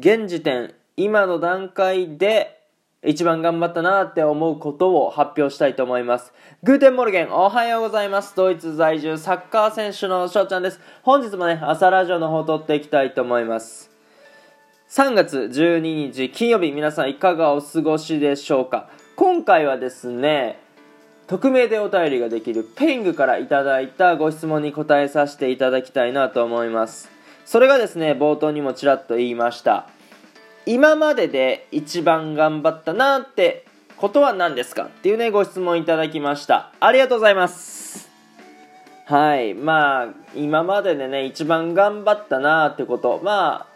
現時点、今の段階で一番頑張ったなって思うことを発表したいと思います。 Guten Morgen、おはようございます。ドイツ在住サッカー選手の翔ちゃんです。本日もね、朝ラジオの方撮っていきたいと思います。3月12日金曜日、皆さんいかがお過ごしでしょうか？今回はですね、匿名でお便りができる Peing からいただいたご質問に答えさせていただきたいなと思います。それがですね、冒頭にもちらっと言いました。今までで一番頑張ったなってことは何ですかっていうね、ご質問いただきました。ありがとうございます。はい。まあ、今まででね、一番頑張ったなってこと。まあ、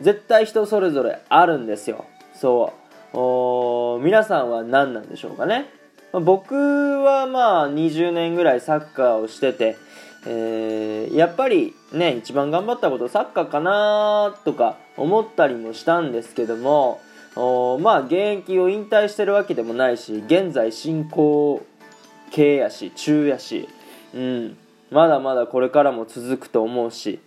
絶対人それぞれあるんですよ。そう。皆さんは何なんでしょうかね。僕はまあ、20年ぐらいサッカーをしてて、えー、やっぱりね一番頑張ったことサッカーかなとか思ったりもしたんですけどもおまあ現役を引退してるわけでもないし現在進行形やし中やし、うん、まだまだこれからも続くと思うし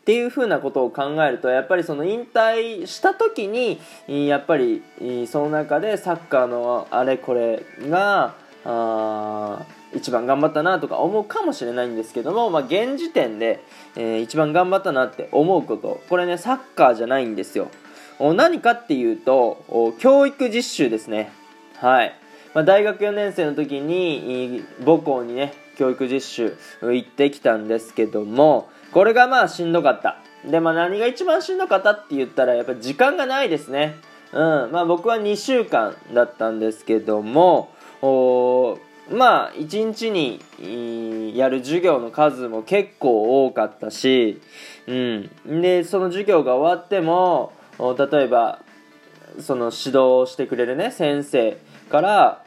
っていうふうなことを考えるとやっぱりその引退した時にやっぱりその中でサッカーのあれこれがあ一番頑張ったなとか思うかもしれないんですけども、まあ、現時点で、えー、一番頑張ったなって思うこと。これねサッカーじゃないんですよ。何かっていうと教育実習ですね。はい、まあ、大学4年生の時に母校にね教育実習行ってきたんですけどもこれがまあしんどかった。でまあ何が一番しんどかったって言ったらやっぱ時間がないですね。うん。まあ僕は2週間だったんですけどもまあ1日にやる授業の数も結構多かったし、うん、でその授業が終わっても例えばその指導してくれるね先生から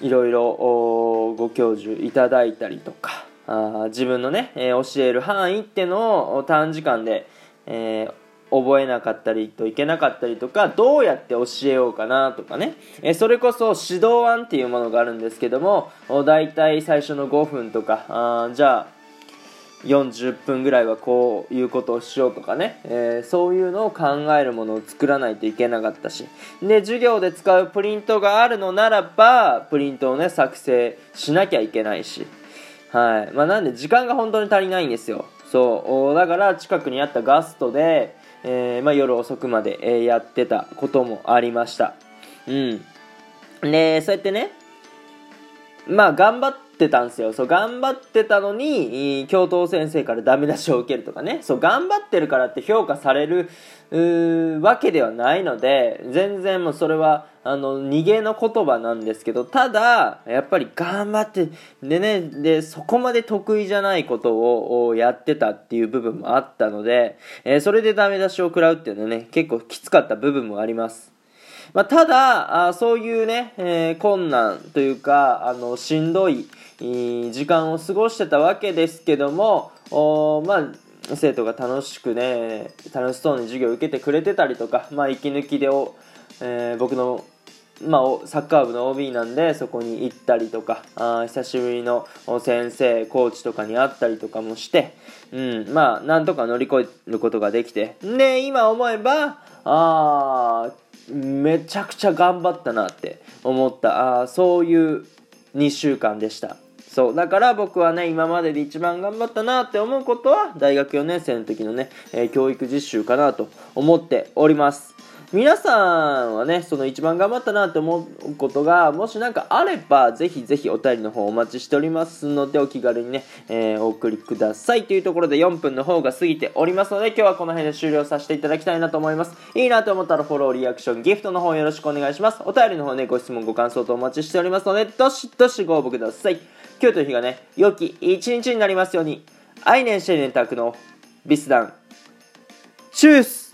いろいろご教授いただいたりとかあ自分のね、え、教える範囲ってのを短時間で、えー、覚えなかったりといけなかったりとかどうやって教えようかなとかね、えそれこそ指導案っていうものがあるんですけども大体最初の5分とかあじゃあ40分ぐらいはこういうことをしようとかね、えー、そういうのを考えるものを作らないといけなかったし。で授業で使うプリントがあるのならばプリントをね作成しなきゃいけないし。はい。まあ、なんで時間が本当に足りないんですよ。そう。だから近くにあったガストでえー、まあ、夜遅くまで、えー、やってたこともありました。うん。ね、そうやってね、まあ、頑張ってたんですよ。そう、頑張ってたのに、教頭先生からダメ出しを受けるとかね。そう、頑張ってるからって評価される、わけではないので、全然もうそれは、あの、逃げの言葉なんですけど、ただ、やっぱり頑張って、でね、で、そこまで得意じゃないことをやってたっていう部分もあったので、えー、それでダメ出しを食らうっていうのはね、結構きつかった部分もあります。まあ、ただあ、そういうね、えー、困難というか、あの、しんどい、時間を過ごしてたわけですけども、おまあ、生徒が楽しくね楽しそうに授業を受けてくれてたりとか、まあ、息抜きでお、えー、僕の、まあ、サッカー部の OB なんでそこに行ったりとかあ久しぶりの先生コーチとかに会ったりとかもして、うん、まあなんとか乗り越えることができてで今思えばあめちゃくちゃ頑張ったなって思ったあそういう2週間でした。そう。だから僕はね、今までで一番頑張ったなって思うことは、大学4年生の時のね、えー、教育実習かなと思っております。皆さんはね、その一番頑張ったなって思うことが、もし何かあれば、ぜひぜひお便りの方お待ちしておりますので、お気軽にね、えー、お送りください。というところで4分の方が過ぎておりますので、今日はこの辺で終了させていただきたいなと思います。いいなと思ったらフォロー、リアクション、ギフトの方よろしくお願いします。お便りの方ね、ご質問、ご感想とお待ちしておりますので、どしどしご応募ください。今日という日がね、良き一日になりますように、愛年シェネンタクのビスダン、チュース